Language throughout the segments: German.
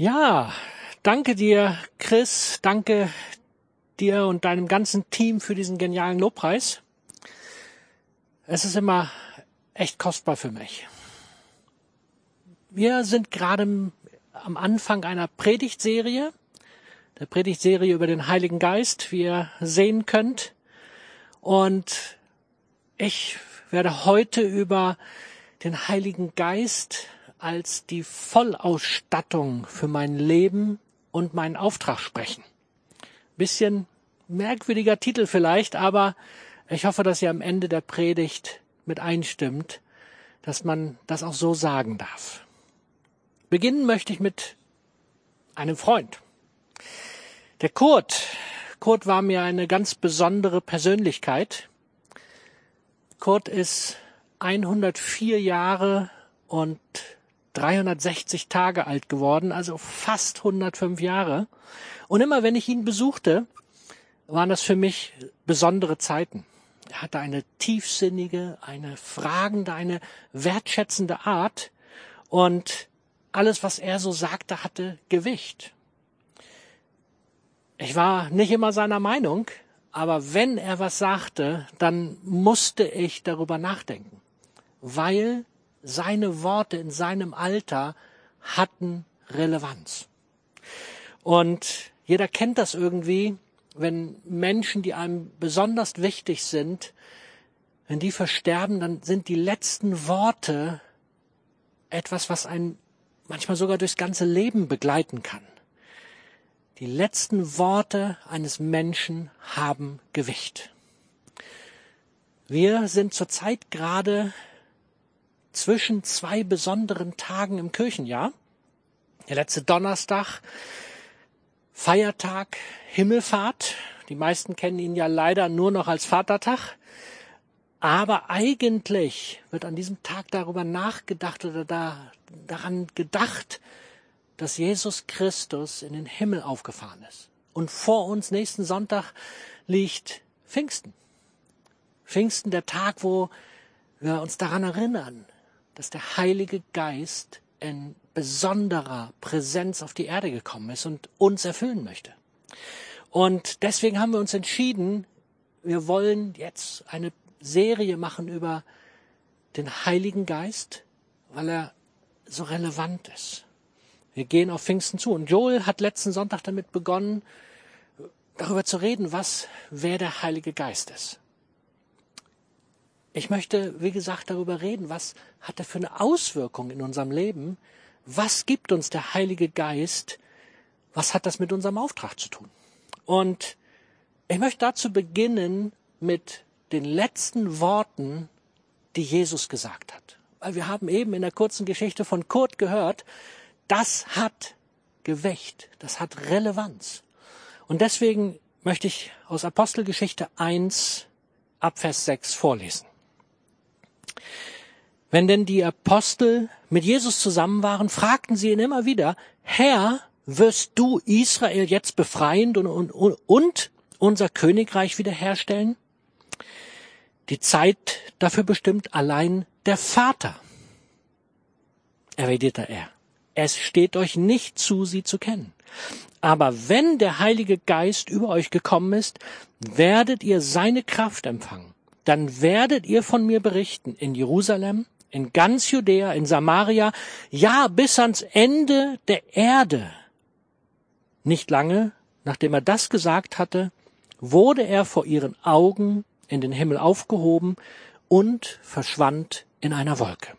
Ja, danke dir, Chris. Danke dir und deinem ganzen Team für diesen genialen Lobpreis. Es ist immer echt kostbar für mich. Wir sind gerade am Anfang einer Predigtserie, der Predigtserie über den Heiligen Geist, wie ihr sehen könnt. Und ich werde heute über den Heiligen Geist als die Vollausstattung für mein Leben und meinen Auftrag sprechen. Bisschen merkwürdiger Titel vielleicht, aber ich hoffe, dass ihr am Ende der Predigt mit einstimmt, dass man das auch so sagen darf. Beginnen möchte ich mit einem Freund. Der Kurt. Kurt war mir eine ganz besondere Persönlichkeit. Kurt ist 104 Jahre und 360 Tage alt geworden, also fast 105 Jahre. Und immer wenn ich ihn besuchte, waren das für mich besondere Zeiten. Er hatte eine tiefsinnige, eine fragende, eine wertschätzende Art und alles, was er so sagte, hatte Gewicht. Ich war nicht immer seiner Meinung, aber wenn er was sagte, dann musste ich darüber nachdenken, weil seine Worte in seinem Alter hatten Relevanz. Und jeder kennt das irgendwie, wenn Menschen, die einem besonders wichtig sind, wenn die versterben, dann sind die letzten Worte etwas, was einen manchmal sogar durchs ganze Leben begleiten kann. Die letzten Worte eines Menschen haben Gewicht. Wir sind zurzeit gerade zwischen zwei besonderen Tagen im Kirchenjahr. Der letzte Donnerstag, Feiertag, Himmelfahrt. Die meisten kennen ihn ja leider nur noch als Vatertag. Aber eigentlich wird an diesem Tag darüber nachgedacht oder da, daran gedacht, dass Jesus Christus in den Himmel aufgefahren ist. Und vor uns nächsten Sonntag liegt Pfingsten. Pfingsten, der Tag, wo wir uns daran erinnern, dass der Heilige Geist in besonderer Präsenz auf die Erde gekommen ist und uns erfüllen möchte. Und deswegen haben wir uns entschieden, wir wollen jetzt eine Serie machen über den Heiligen Geist, weil er so relevant ist. Wir gehen auf Pfingsten zu. Und Joel hat letzten Sonntag damit begonnen, darüber zu reden, was, wer der Heilige Geist ist. Ich möchte, wie gesagt, darüber reden, was hat er für eine Auswirkung in unserem Leben? Was gibt uns der Heilige Geist? Was hat das mit unserem Auftrag zu tun? Und ich möchte dazu beginnen mit den letzten Worten, die Jesus gesagt hat. Weil wir haben eben in der kurzen Geschichte von Kurt gehört, das hat Gewicht, das hat Relevanz. Und deswegen möchte ich aus Apostelgeschichte 1 ab Vers 6 vorlesen. Wenn denn die Apostel mit Jesus zusammen waren, fragten sie ihn immer wieder, Herr, wirst du Israel jetzt befreien und, und, und unser Königreich wiederherstellen? Die Zeit dafür bestimmt allein der Vater, erwiderte er. Es steht euch nicht zu, sie zu kennen. Aber wenn der Heilige Geist über euch gekommen ist, werdet ihr seine Kraft empfangen. Dann werdet ihr von mir berichten in Jerusalem, in ganz Judäa, in Samaria, ja bis ans Ende der Erde. Nicht lange, nachdem er das gesagt hatte, wurde er vor ihren Augen in den Himmel aufgehoben und verschwand in einer Wolke.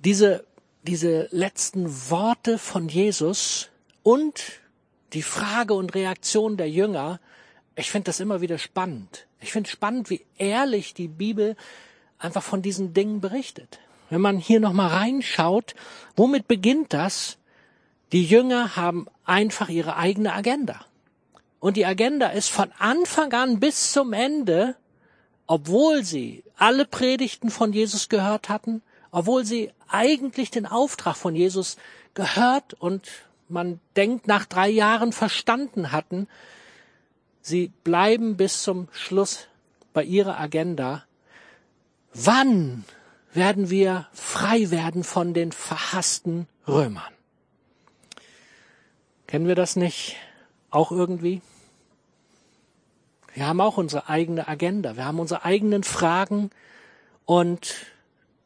Diese, diese letzten Worte von Jesus und die Frage und Reaktion der Jünger, ich finde das immer wieder spannend. Ich finde spannend, wie ehrlich die Bibel einfach von diesen Dingen berichtet. Wenn man hier nochmal reinschaut, womit beginnt das? Die Jünger haben einfach ihre eigene Agenda. Und die Agenda ist von Anfang an bis zum Ende, obwohl sie alle Predigten von Jesus gehört hatten, obwohl sie eigentlich den Auftrag von Jesus gehört und man denkt nach drei Jahren verstanden hatten, sie bleiben bis zum Schluss bei ihrer Agenda Wann werden wir frei werden von den verhassten Römern. Kennen wir das nicht auch irgendwie? Wir haben auch unsere eigene Agenda, wir haben unsere eigenen Fragen und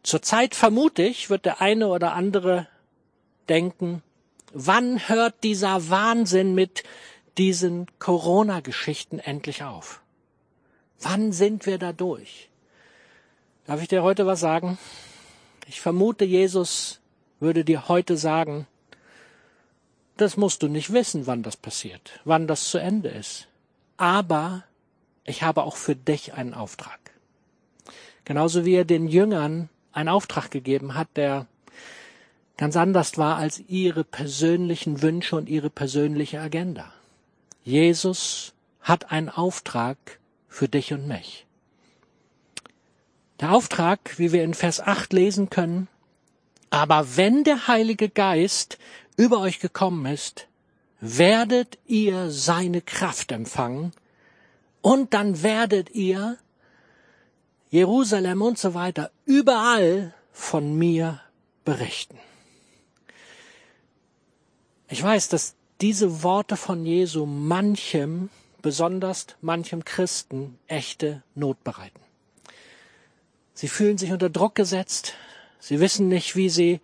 zurzeit vermute ich, wird der eine oder andere denken, wann hört dieser Wahnsinn mit diesen Corona-Geschichten endlich auf? Wann sind wir da durch? Darf ich dir heute was sagen? Ich vermute, Jesus würde dir heute sagen, das musst du nicht wissen, wann das passiert, wann das zu Ende ist. Aber ich habe auch für dich einen Auftrag. Genauso wie er den Jüngern einen Auftrag gegeben hat, der ganz anders war als ihre persönlichen Wünsche und ihre persönliche Agenda. Jesus hat einen Auftrag für dich und mich. Der Auftrag, wie wir in Vers 8 lesen können, aber wenn der Heilige Geist über euch gekommen ist, werdet ihr seine Kraft empfangen und dann werdet ihr Jerusalem und so weiter überall von mir berichten. Ich weiß, dass diese Worte von Jesu manchem, besonders manchem Christen, echte Not bereiten. Sie fühlen sich unter Druck gesetzt, sie wissen nicht, wie sie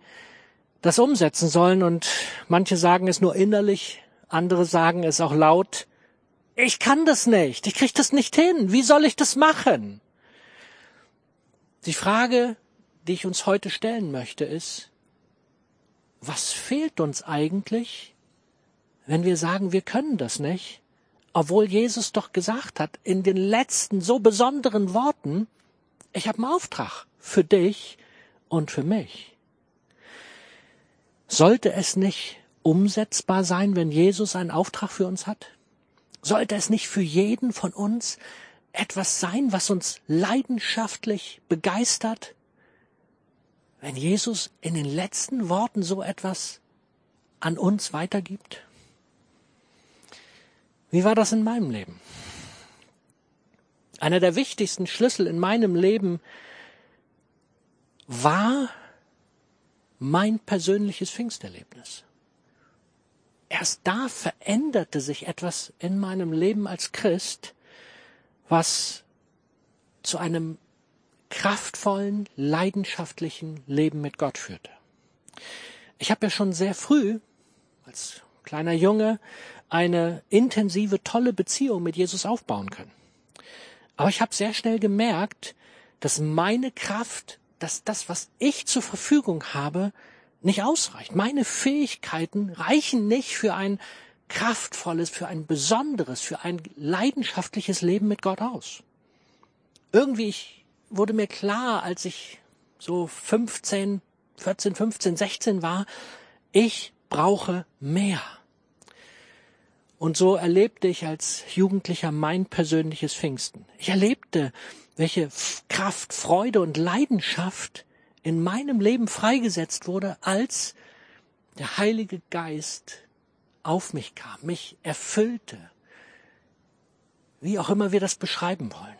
das umsetzen sollen und manche sagen es nur innerlich, andere sagen es auch laut. Ich kann das nicht, ich krieg das nicht hin, wie soll ich das machen? Die Frage, die ich uns heute stellen möchte, ist, was fehlt uns eigentlich, wenn wir sagen, wir können das nicht, obwohl Jesus doch gesagt hat, in den letzten so besonderen Worten, ich habe einen Auftrag für dich und für mich. Sollte es nicht umsetzbar sein, wenn Jesus einen Auftrag für uns hat? Sollte es nicht für jeden von uns etwas sein, was uns leidenschaftlich begeistert, wenn Jesus in den letzten Worten so etwas an uns weitergibt? Wie war das in meinem Leben? Einer der wichtigsten Schlüssel in meinem Leben war mein persönliches Pfingsterlebnis. Erst da veränderte sich etwas in meinem Leben als Christ, was zu einem kraftvollen, leidenschaftlichen Leben mit Gott führte. Ich habe ja schon sehr früh, als kleiner Junge, eine intensive, tolle Beziehung mit Jesus aufbauen können. Aber ich habe sehr schnell gemerkt, dass meine Kraft, dass das, was ich zur Verfügung habe, nicht ausreicht. Meine Fähigkeiten reichen nicht für ein kraftvolles, für ein besonderes, für ein leidenschaftliches Leben mit Gott aus. Irgendwie ich, wurde mir klar, als ich so 15, 14, 15, 16 war, ich brauche mehr. Und so erlebte ich als Jugendlicher mein persönliches Pfingsten. Ich erlebte, welche Kraft, Freude und Leidenschaft in meinem Leben freigesetzt wurde, als der Heilige Geist auf mich kam, mich erfüllte, wie auch immer wir das beschreiben wollen.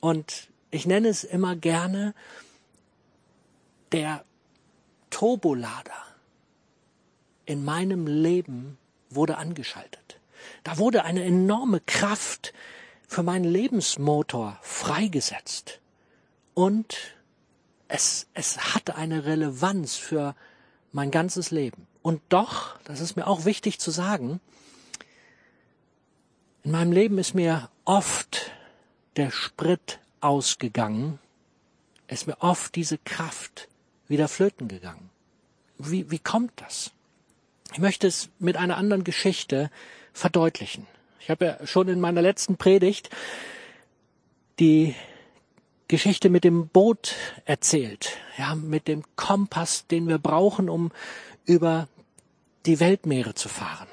Und ich nenne es immer gerne der Turbolader in meinem Leben wurde angeschaltet. Da wurde eine enorme Kraft für meinen Lebensmotor freigesetzt. Und es, es hatte eine Relevanz für mein ganzes Leben. Und doch, das ist mir auch wichtig zu sagen, in meinem Leben ist mir oft der Sprit ausgegangen, ist mir oft diese Kraft wieder flöten gegangen. Wie, wie kommt das? Ich möchte es mit einer anderen Geschichte verdeutlichen. Ich habe ja schon in meiner letzten Predigt die Geschichte mit dem Boot erzählt, ja, mit dem Kompass, den wir brauchen, um über die Weltmeere zu fahren.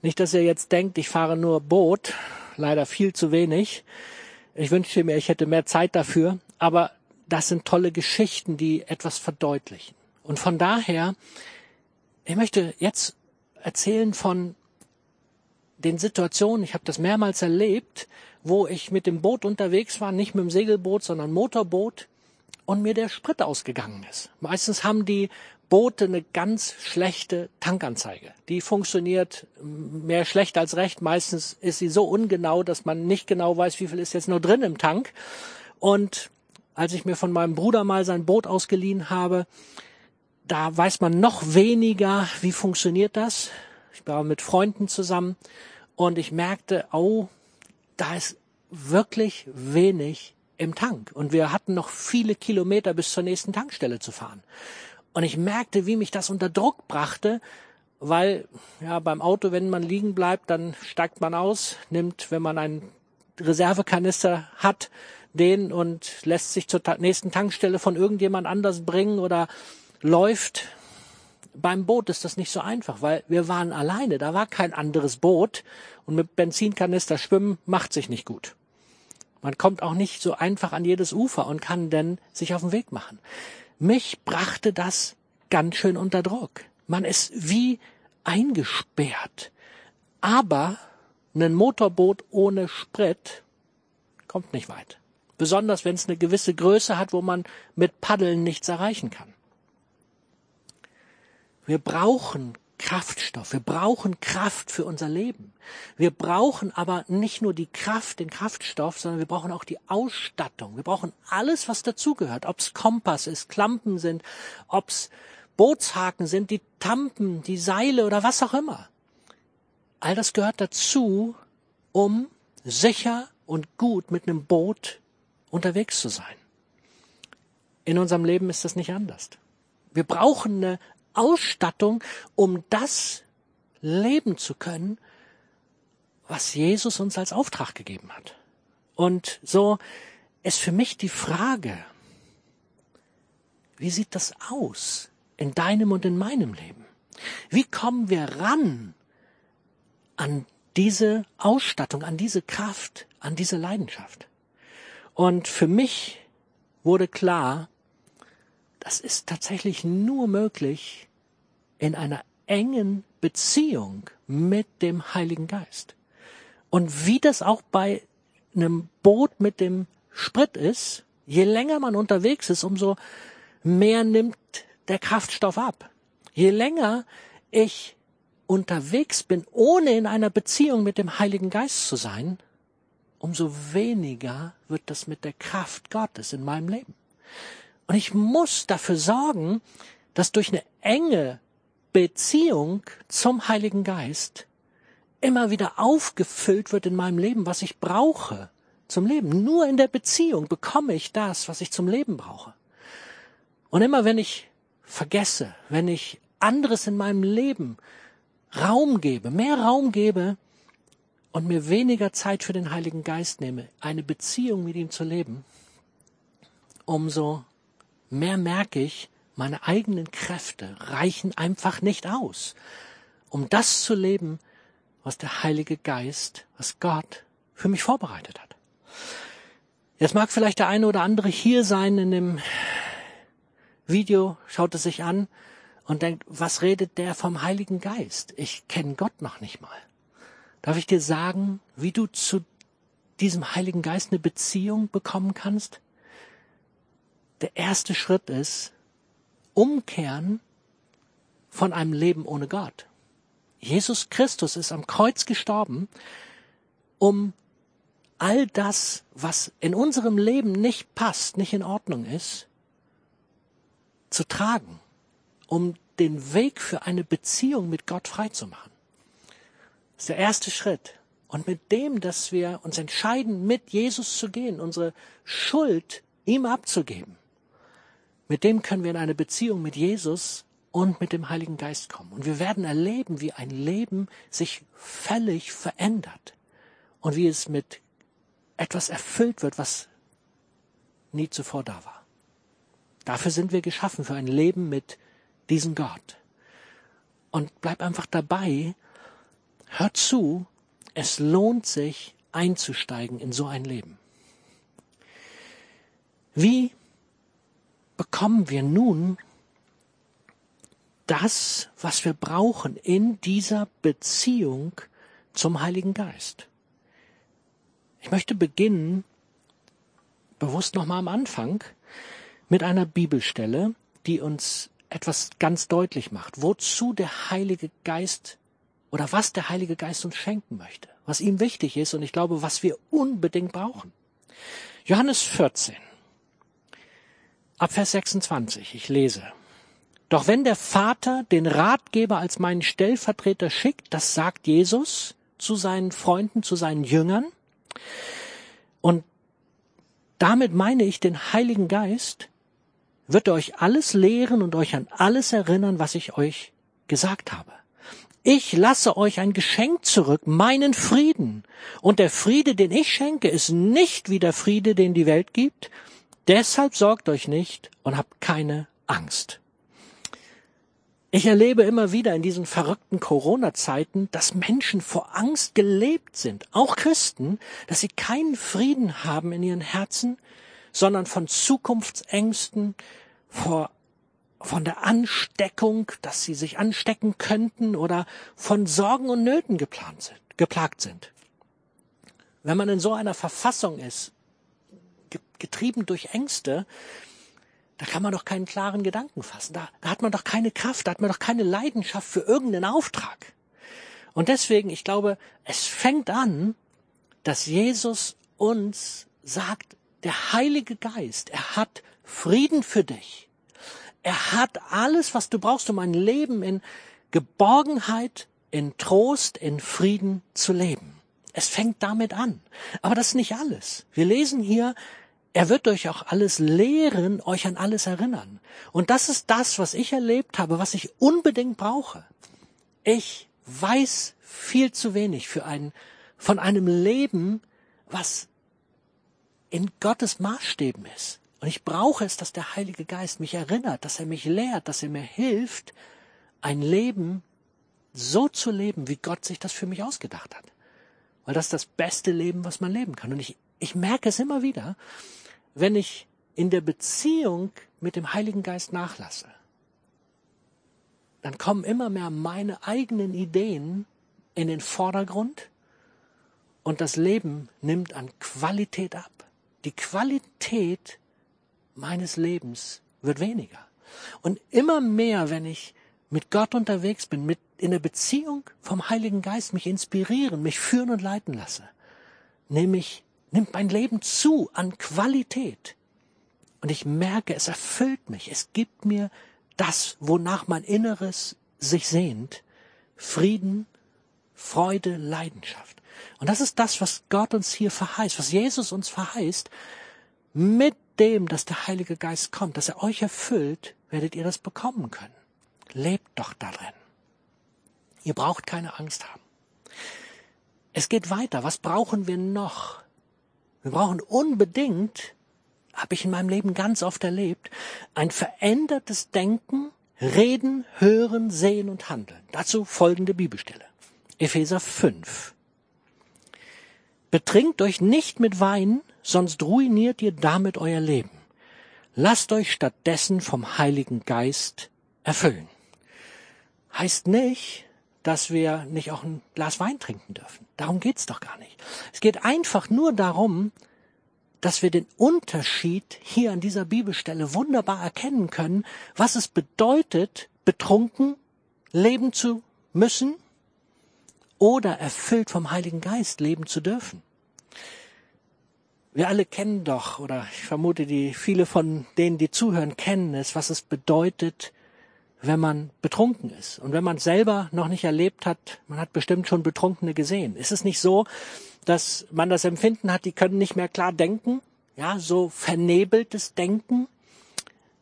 Nicht, dass ihr jetzt denkt, ich fahre nur Boot, leider viel zu wenig. Ich wünschte mir, ich hätte mehr Zeit dafür, aber das sind tolle Geschichten, die etwas verdeutlichen. Und von daher, ich möchte jetzt erzählen von den Situationen, ich habe das mehrmals erlebt, wo ich mit dem Boot unterwegs war, nicht mit dem Segelboot, sondern Motorboot und mir der Sprit ausgegangen ist. Meistens haben die Boote eine ganz schlechte Tankanzeige. Die funktioniert mehr schlecht als recht. Meistens ist sie so ungenau, dass man nicht genau weiß, wie viel ist jetzt nur drin im Tank. Und als ich mir von meinem Bruder mal sein Boot ausgeliehen habe, da weiß man noch weniger, wie funktioniert das. Ich war mit Freunden zusammen und ich merkte, oh, da ist wirklich wenig im Tank. Und wir hatten noch viele Kilometer bis zur nächsten Tankstelle zu fahren. Und ich merkte, wie mich das unter Druck brachte, weil ja beim Auto, wenn man liegen bleibt, dann steigt man aus, nimmt, wenn man einen Reservekanister hat, den und lässt sich zur nächsten Tankstelle von irgendjemand anders bringen oder läuft. Beim Boot ist das nicht so einfach, weil wir waren alleine, da war kein anderes Boot und mit Benzinkanister schwimmen macht sich nicht gut. Man kommt auch nicht so einfach an jedes Ufer und kann denn sich auf den Weg machen. Mich brachte das ganz schön unter Druck. Man ist wie eingesperrt. Aber ein Motorboot ohne Sprit kommt nicht weit. Besonders wenn es eine gewisse Größe hat, wo man mit Paddeln nichts erreichen kann. Wir brauchen Kraftstoff. Wir brauchen Kraft für unser Leben. Wir brauchen aber nicht nur die Kraft, den Kraftstoff, sondern wir brauchen auch die Ausstattung. Wir brauchen alles, was dazugehört. Ob's Kompass ist, Klampen sind, ob's Bootshaken sind, die Tampen, die Seile oder was auch immer. All das gehört dazu, um sicher und gut mit einem Boot unterwegs zu sein. In unserem Leben ist das nicht anders. Wir brauchen eine Ausstattung, um das leben zu können, was Jesus uns als Auftrag gegeben hat. Und so ist für mich die Frage, wie sieht das aus in deinem und in meinem Leben? Wie kommen wir ran an diese Ausstattung, an diese Kraft, an diese Leidenschaft? Und für mich wurde klar, das ist tatsächlich nur möglich in einer engen Beziehung mit dem Heiligen Geist. Und wie das auch bei einem Boot mit dem Sprit ist, je länger man unterwegs ist, umso mehr nimmt der Kraftstoff ab. Je länger ich unterwegs bin, ohne in einer Beziehung mit dem Heiligen Geist zu sein, umso weniger wird das mit der Kraft Gottes in meinem Leben. Und ich muss dafür sorgen, dass durch eine enge Beziehung zum Heiligen Geist immer wieder aufgefüllt wird in meinem Leben, was ich brauche zum Leben. Nur in der Beziehung bekomme ich das, was ich zum Leben brauche. Und immer wenn ich vergesse, wenn ich anderes in meinem Leben Raum gebe, mehr Raum gebe und mir weniger Zeit für den Heiligen Geist nehme, eine Beziehung mit ihm zu leben, umso mehr merke ich, meine eigenen Kräfte reichen einfach nicht aus, um das zu leben, was der Heilige Geist, was Gott für mich vorbereitet hat. Jetzt mag vielleicht der eine oder andere hier sein in dem Video, schaut es sich an und denkt, was redet der vom Heiligen Geist? Ich kenne Gott noch nicht mal. Darf ich dir sagen, wie du zu diesem Heiligen Geist eine Beziehung bekommen kannst? Der erste Schritt ist, umkehren von einem Leben ohne Gott. Jesus Christus ist am Kreuz gestorben, um all das, was in unserem Leben nicht passt, nicht in Ordnung ist, zu tragen, um den Weg für eine Beziehung mit Gott freizumachen. Das ist der erste Schritt. Und mit dem, dass wir uns entscheiden, mit Jesus zu gehen, unsere Schuld ihm abzugeben, mit dem können wir in eine Beziehung mit Jesus und mit dem Heiligen Geist kommen. Und wir werden erleben, wie ein Leben sich völlig verändert und wie es mit etwas erfüllt wird, was nie zuvor da war. Dafür sind wir geschaffen, für ein Leben mit diesem Gott. Und bleib einfach dabei, hör zu, es lohnt sich einzusteigen in so ein Leben. Wie bekommen wir nun das, was wir brauchen in dieser Beziehung zum Heiligen Geist. Ich möchte beginnen, bewusst nochmal am Anfang, mit einer Bibelstelle, die uns etwas ganz deutlich macht, wozu der Heilige Geist oder was der Heilige Geist uns schenken möchte, was ihm wichtig ist und ich glaube, was wir unbedingt brauchen. Johannes 14, ab Vers 26, ich lese. Doch wenn der Vater den Ratgeber als meinen Stellvertreter schickt, das sagt Jesus zu seinen Freunden, zu seinen Jüngern, und damit meine ich den Heiligen Geist, wird er euch alles lehren und euch an alles erinnern, was ich euch gesagt habe. Ich lasse euch ein Geschenk zurück, meinen Frieden. Und der Friede, den ich schenke, ist nicht wie der Friede, den die Welt gibt. Deshalb sorgt euch nicht und habt keine Angst. Ich erlebe immer wieder in diesen verrückten Corona-Zeiten, dass Menschen vor Angst gelebt sind, auch Christen, dass sie keinen Frieden haben in ihren Herzen, sondern von Zukunftsängsten, vor, von der Ansteckung, dass sie sich anstecken könnten oder von Sorgen und Nöten sind, geplagt sind. Wenn man in so einer Verfassung ist, getrieben durch Ängste, da kann man doch keinen klaren Gedanken fassen. Da, da hat man doch keine Kraft, da hat man doch keine Leidenschaft für irgendeinen Auftrag. Und deswegen, ich glaube, es fängt an, dass Jesus uns sagt, der Heilige Geist, er hat Frieden für dich. Er hat alles, was du brauchst, um ein Leben in Geborgenheit, in Trost, in Frieden zu leben. Es fängt damit an. Aber das ist nicht alles. Wir lesen hier, er wird euch auch alles lehren, euch an alles erinnern. Und das ist das, was ich erlebt habe, was ich unbedingt brauche. Ich weiß viel zu wenig für ein, von einem Leben, was in Gottes Maßstäben ist. Und ich brauche es, dass der Heilige Geist mich erinnert, dass er mich lehrt, dass er mir hilft, ein Leben so zu leben, wie Gott sich das für mich ausgedacht hat. Weil das ist das beste Leben, was man leben kann. Und ich, ich merke es immer wieder, wenn ich in der Beziehung mit dem Heiligen Geist nachlasse, dann kommen immer mehr meine eigenen Ideen in den Vordergrund und das Leben nimmt an Qualität ab. Die Qualität meines Lebens wird weniger. Und immer mehr, wenn ich mit Gott unterwegs bin, mit in der Beziehung vom Heiligen Geist mich inspirieren, mich führen und leiten lasse, nehme ich nimmt mein Leben zu an Qualität. Und ich merke, es erfüllt mich. Es gibt mir das, wonach mein Inneres sich sehnt. Frieden, Freude, Leidenschaft. Und das ist das, was Gott uns hier verheißt, was Jesus uns verheißt. Mit dem, dass der Heilige Geist kommt, dass er euch erfüllt, werdet ihr das bekommen können. Lebt doch darin. Ihr braucht keine Angst haben. Es geht weiter. Was brauchen wir noch? Wir brauchen unbedingt, habe ich in meinem Leben ganz oft erlebt, ein verändertes Denken, Reden, Hören, Sehen und Handeln. Dazu folgende Bibelstelle. Epheser 5. Betrinkt euch nicht mit Wein, sonst ruiniert ihr damit euer Leben. Lasst euch stattdessen vom Heiligen Geist erfüllen. Heißt nicht, dass wir nicht auch ein Glas Wein trinken dürfen. Darum geht's doch gar nicht. Es geht einfach nur darum, dass wir den Unterschied hier an dieser Bibelstelle wunderbar erkennen können, was es bedeutet, betrunken leben zu müssen oder erfüllt vom Heiligen Geist leben zu dürfen. Wir alle kennen doch, oder ich vermute, die viele von denen, die zuhören, kennen es, was es bedeutet, wenn man betrunken ist. Und wenn man selber noch nicht erlebt hat, man hat bestimmt schon Betrunkene gesehen. Ist es nicht so, dass man das Empfinden hat, die können nicht mehr klar denken? Ja, so vernebeltes Denken?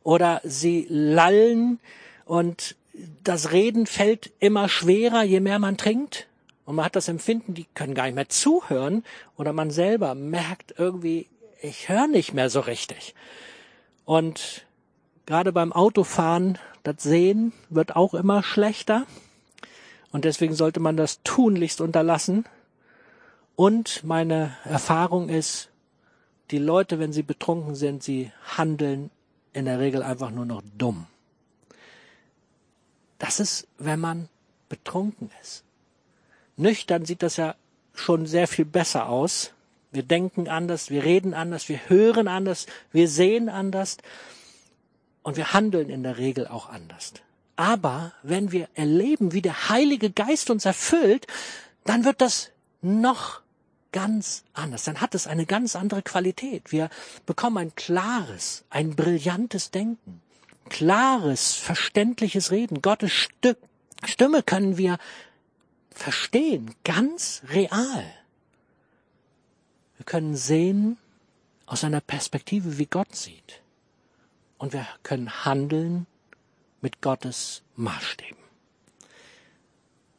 Oder sie lallen und das Reden fällt immer schwerer, je mehr man trinkt? Und man hat das Empfinden, die können gar nicht mehr zuhören. Oder man selber merkt irgendwie, ich höre nicht mehr so richtig. Und gerade beim Autofahren das Sehen wird auch immer schlechter. Und deswegen sollte man das tunlichst unterlassen. Und meine Erfahrung ist, die Leute, wenn sie betrunken sind, sie handeln in der Regel einfach nur noch dumm. Das ist, wenn man betrunken ist. Nüchtern sieht das ja schon sehr viel besser aus. Wir denken anders, wir reden anders, wir hören anders, wir sehen anders. Und wir handeln in der Regel auch anders. Aber wenn wir erleben, wie der Heilige Geist uns erfüllt, dann wird das noch ganz anders. Dann hat es eine ganz andere Qualität. Wir bekommen ein klares, ein brillantes Denken, klares, verständliches Reden. Gottes Stimme können wir verstehen, ganz real. Wir können sehen aus einer Perspektive, wie Gott sieht. Und wir können handeln mit Gottes Maßstäben.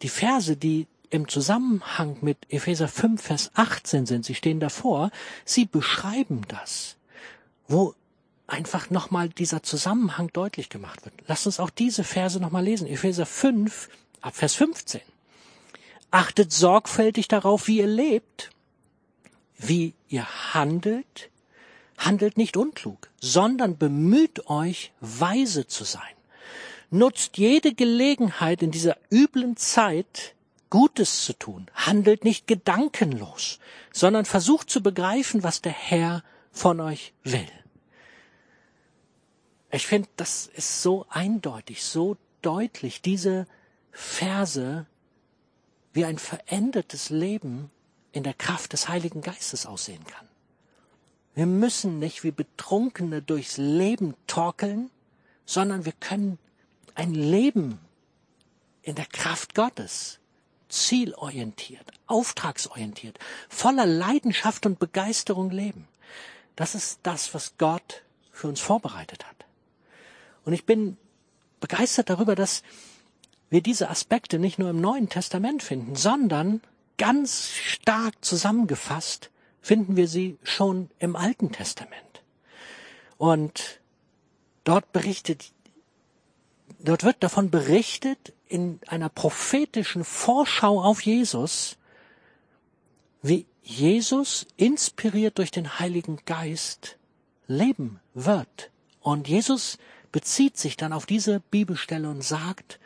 Die Verse, die im Zusammenhang mit Epheser 5, Vers 18 sind, sie stehen davor, sie beschreiben das, wo einfach nochmal dieser Zusammenhang deutlich gemacht wird. Lasst uns auch diese Verse nochmal lesen. Epheser 5, ab Vers 15. Achtet sorgfältig darauf, wie ihr lebt, wie ihr handelt, handelt nicht unklug, sondern bemüht euch, weise zu sein. Nutzt jede Gelegenheit in dieser üblen Zeit, Gutes zu tun. Handelt nicht gedankenlos, sondern versucht zu begreifen, was der Herr von euch will. Ich finde, das ist so eindeutig, so deutlich, diese Verse, wie ein verändertes Leben in der Kraft des Heiligen Geistes aussehen kann. Wir müssen nicht wie Betrunkene durchs Leben torkeln, sondern wir können ein Leben in der Kraft Gottes zielorientiert, auftragsorientiert, voller Leidenschaft und Begeisterung leben. Das ist das, was Gott für uns vorbereitet hat. Und ich bin begeistert darüber, dass wir diese Aspekte nicht nur im Neuen Testament finden, sondern ganz stark zusammengefasst finden wir sie schon im Alten Testament. Und dort berichtet, dort wird davon berichtet, in einer prophetischen Vorschau auf Jesus, wie Jesus, inspiriert durch den Heiligen Geist, leben wird. Und Jesus bezieht sich dann auf diese Bibelstelle und sagt,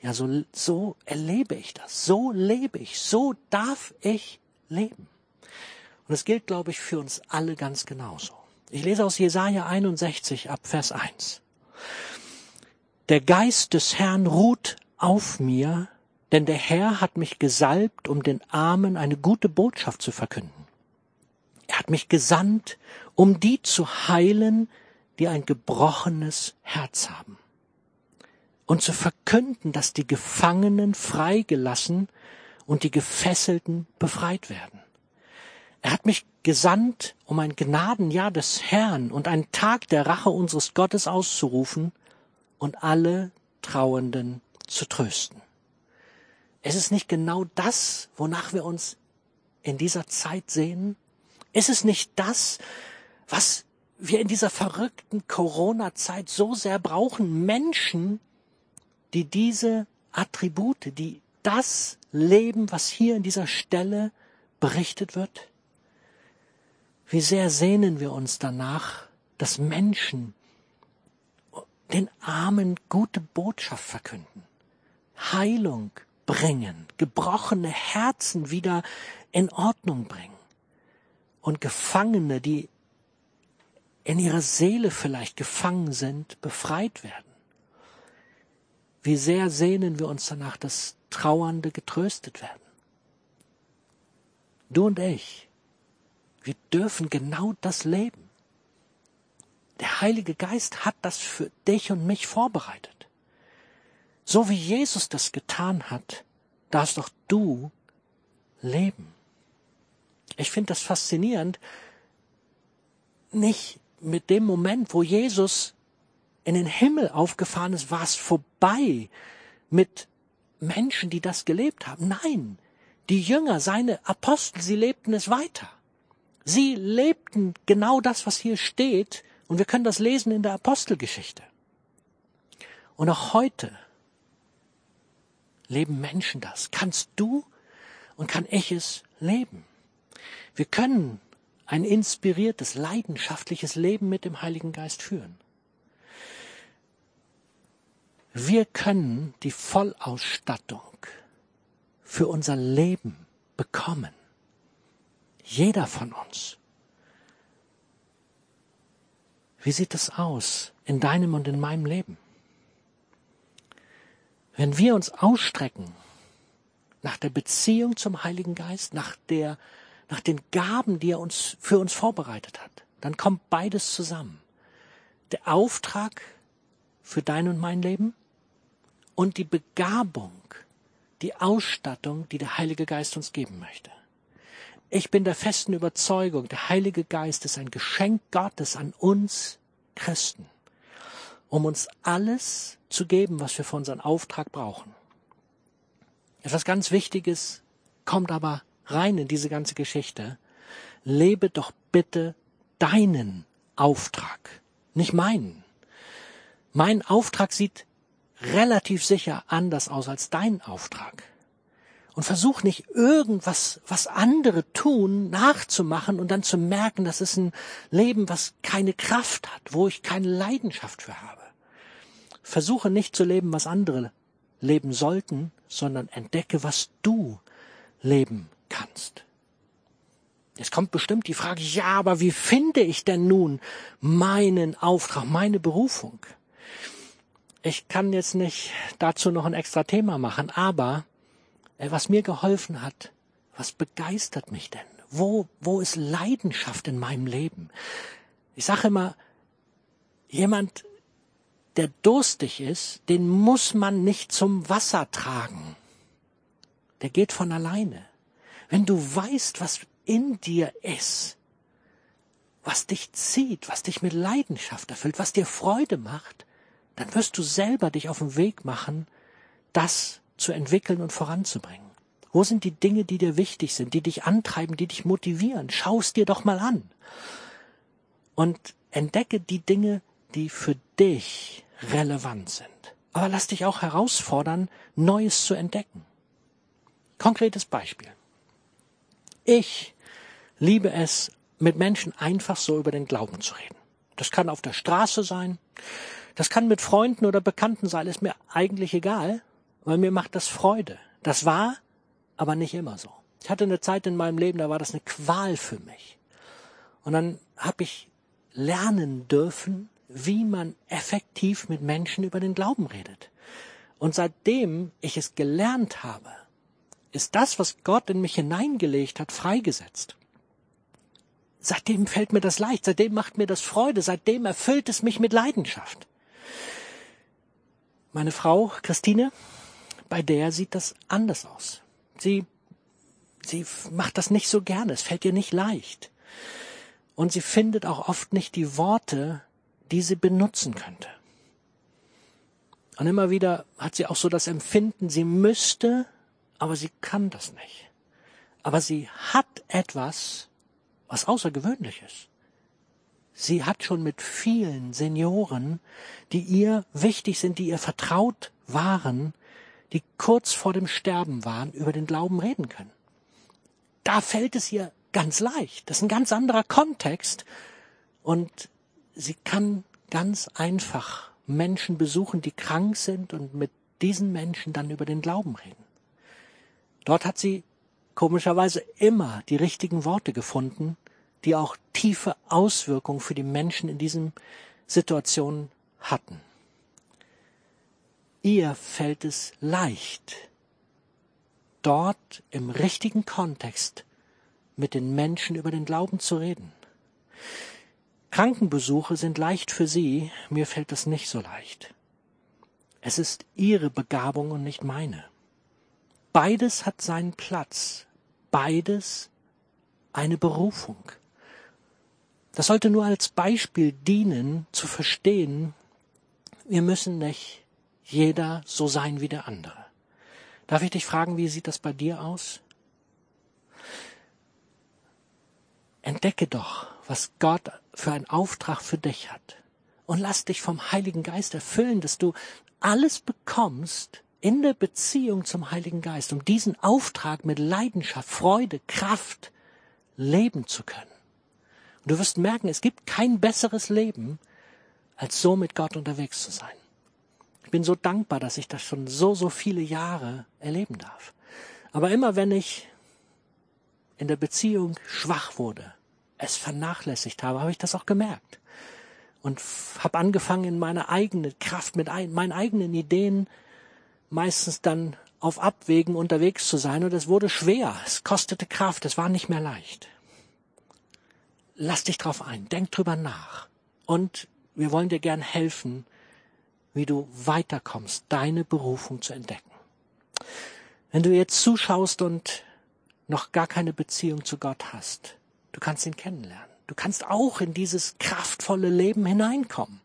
ja, so, so erlebe ich das, so lebe ich, so darf ich leben. Und es gilt, glaube ich, für uns alle ganz genauso. Ich lese aus Jesaja 61 ab Vers 1. Der Geist des Herrn ruht auf mir, denn der Herr hat mich gesalbt, um den Armen eine gute Botschaft zu verkünden. Er hat mich gesandt, um die zu heilen, die ein gebrochenes Herz haben, und zu verkünden, dass die Gefangenen freigelassen und die Gefesselten befreit werden. Er hat mich gesandt, um ein Gnadenjahr des Herrn und einen Tag der Rache unseres Gottes auszurufen und alle Trauenden zu trösten. Es ist nicht genau das, wonach wir uns in dieser Zeit sehen? Ist es nicht das, was wir in dieser verrückten Corona-Zeit so sehr brauchen? Menschen, die diese Attribute, die das leben, was hier in dieser Stelle berichtet wird? Wie sehr sehnen wir uns danach, dass Menschen den Armen gute Botschaft verkünden. Heilung bringen, gebrochene Herzen wieder in Ordnung bringen und Gefangene, die in ihrer Seele vielleicht gefangen sind, befreit werden. Wie sehr sehnen wir uns danach, dass Trauernde getröstet werden. Du und ich, wir dürfen genau das leben. Der Heilige Geist hat das für dich und mich vorbereitet. So wie Jesus das getan hat, darfst doch du leben. Ich finde das faszinierend, nicht mit dem Moment, wo Jesus in den Himmel aufgefahren ist, war es vorbei mit Menschen, die das gelebt haben. Nein, die Jünger, seine Apostel, sie lebten es weiter. Sie lebten genau das, was hier steht, und wir können das lesen in der Apostelgeschichte. Und auch heute leben Menschen das? Kannst du und kann ich es leben? Wir können ein inspiriertes, leidenschaftliches Leben mit dem Heiligen Geist führen. Wir können die Vollausstattung für unser Leben bekommen. Jeder von uns. Wie sieht es aus in deinem und in meinem Leben? Wenn wir uns ausstrecken nach der Beziehung zum Heiligen Geist, nach der, nach den Gaben, die er uns, für uns vorbereitet hat, dann kommt beides zusammen. Der Auftrag für dein und mein Leben und die Begabung, die Ausstattung, die der Heilige Geist uns geben möchte. Ich bin der festen Überzeugung, der Heilige Geist ist ein Geschenk Gottes an uns Christen, um uns alles zu geben, was wir für unseren Auftrag brauchen. Etwas ganz Wichtiges kommt aber rein in diese ganze Geschichte. Lebe doch bitte deinen Auftrag, nicht meinen. Mein Auftrag sieht relativ sicher anders aus als dein Auftrag. Und versuch nicht irgendwas, was andere tun, nachzumachen und dann zu merken, das ist ein Leben, was keine Kraft hat, wo ich keine Leidenschaft für habe. Versuche nicht zu leben, was andere leben sollten, sondern entdecke, was du leben kannst. Es kommt bestimmt die Frage, ja, aber wie finde ich denn nun meinen Auftrag, meine Berufung? Ich kann jetzt nicht dazu noch ein extra Thema machen, aber was mir geholfen hat, was begeistert mich denn? Wo, wo ist Leidenschaft in meinem Leben? Ich sage immer, jemand, der durstig ist, den muss man nicht zum Wasser tragen. Der geht von alleine. Wenn du weißt, was in dir ist, was dich zieht, was dich mit Leidenschaft erfüllt, was dir Freude macht, dann wirst du selber dich auf den Weg machen, das zu entwickeln und voranzubringen. Wo sind die Dinge, die dir wichtig sind, die dich antreiben, die dich motivieren? Schau es dir doch mal an. Und entdecke die Dinge, die für dich relevant sind. Aber lass dich auch herausfordern, Neues zu entdecken. Konkretes Beispiel. Ich liebe es, mit Menschen einfach so über den Glauben zu reden. Das kann auf der Straße sein, das kann mit Freunden oder Bekannten sein, ist mir eigentlich egal, weil mir macht das Freude. Das war aber nicht immer so. Ich hatte eine Zeit in meinem Leben, da war das eine Qual für mich. Und dann habe ich lernen dürfen, wie man effektiv mit Menschen über den Glauben redet. Und seitdem ich es gelernt habe, ist das, was Gott in mich hineingelegt hat, freigesetzt. Seitdem fällt mir das leicht, seitdem macht mir das Freude, seitdem erfüllt es mich mit Leidenschaft. Meine Frau Christine, bei der sieht das anders aus. Sie, sie macht das nicht so gerne, es fällt ihr nicht leicht. Und sie findet auch oft nicht die Worte, die sie benutzen könnte. Und immer wieder hat sie auch so das Empfinden, sie müsste, aber sie kann das nicht. Aber sie hat etwas, was außergewöhnlich ist. Sie hat schon mit vielen Senioren, die ihr wichtig sind, die ihr vertraut waren, die kurz vor dem Sterben waren, über den Glauben reden können. Da fällt es ihr ganz leicht. Das ist ein ganz anderer Kontext. Und sie kann ganz einfach Menschen besuchen, die krank sind und mit diesen Menschen dann über den Glauben reden. Dort hat sie komischerweise immer die richtigen Worte gefunden, die auch tiefe Auswirkungen für die Menschen in diesen Situationen hatten. Ihr fällt es leicht, dort im richtigen Kontext mit den Menschen über den Glauben zu reden. Krankenbesuche sind leicht für Sie, mir fällt das nicht so leicht. Es ist Ihre Begabung und nicht meine. Beides hat seinen Platz, beides eine Berufung. Das sollte nur als Beispiel dienen, zu verstehen, wir müssen nicht jeder so sein wie der andere. Darf ich dich fragen, wie sieht das bei dir aus? Entdecke doch, was Gott für einen Auftrag für dich hat. Und lass dich vom Heiligen Geist erfüllen, dass du alles bekommst in der Beziehung zum Heiligen Geist, um diesen Auftrag mit Leidenschaft, Freude, Kraft leben zu können. Und du wirst merken, es gibt kein besseres Leben, als so mit Gott unterwegs zu sein. Bin so dankbar, dass ich das schon so, so viele Jahre erleben darf. Aber immer wenn ich in der Beziehung schwach wurde, es vernachlässigt habe, habe ich das auch gemerkt. und habe angefangen in meine eigene Kraft mit ein, meinen eigenen Ideen meistens dann auf Abwägen unterwegs zu sein und es wurde schwer, es kostete Kraft, es war nicht mehr leicht. Lass dich drauf ein, denk drüber nach und wir wollen dir gern helfen, wie du weiterkommst, deine Berufung zu entdecken. Wenn du jetzt zuschaust und noch gar keine Beziehung zu Gott hast, du kannst ihn kennenlernen. Du kannst auch in dieses kraftvolle Leben hineinkommen.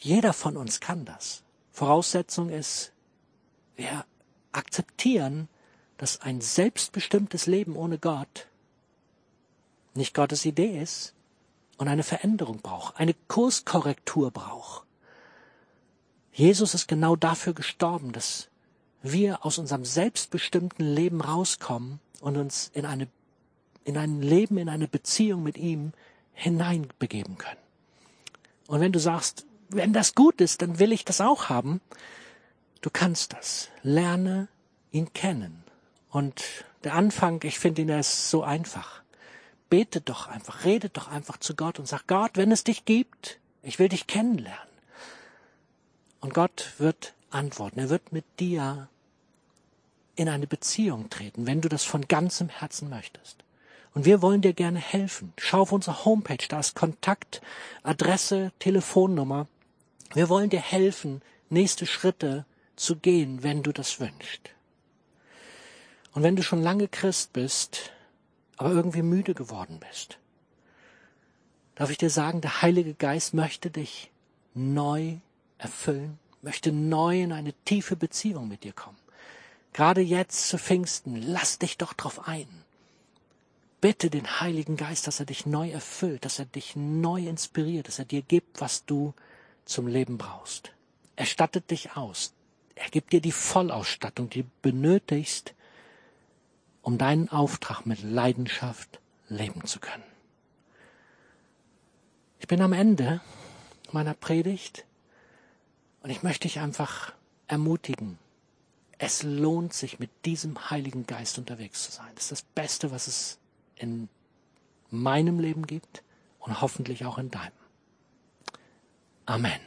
Jeder von uns kann das. Voraussetzung ist, wir akzeptieren, dass ein selbstbestimmtes Leben ohne Gott nicht Gottes Idee ist und eine Veränderung braucht, eine Kurskorrektur braucht. Jesus ist genau dafür gestorben, dass wir aus unserem selbstbestimmten Leben rauskommen und uns in eine in ein Leben, in eine Beziehung mit ihm hineinbegeben können. Und wenn du sagst, wenn das gut ist, dann will ich das auch haben, du kannst das. Lerne ihn kennen. Und der Anfang, ich finde ihn, er ist so einfach. Bete doch einfach, rede doch einfach zu Gott und sag, Gott, wenn es dich gibt, ich will dich kennenlernen. Und Gott wird antworten. Er wird mit dir in eine Beziehung treten, wenn du das von ganzem Herzen möchtest. Und wir wollen dir gerne helfen. Schau auf unsere Homepage, da ist Kontakt, Adresse, Telefonnummer. Wir wollen dir helfen, nächste Schritte zu gehen, wenn du das wünschst. Und wenn du schon lange Christ bist, aber irgendwie müde geworden bist, darf ich dir sagen, der Heilige Geist möchte dich neu erfüllen, möchte neu in eine tiefe Beziehung mit dir kommen. Gerade jetzt zu Pfingsten, lass dich doch drauf ein. Bitte den Heiligen Geist, dass er dich neu erfüllt, dass er dich neu inspiriert, dass er dir gibt, was du zum Leben brauchst. Er stattet dich aus. Er gibt dir die Vollausstattung, die du benötigst, um deinen Auftrag mit Leidenschaft leben zu können. Ich bin am Ende meiner Predigt und ich möchte dich einfach ermutigen. Es lohnt sich, mit diesem Heiligen Geist unterwegs zu sein. Das ist das Beste, was es in meinem Leben gibt und hoffentlich auch in deinem. Amen.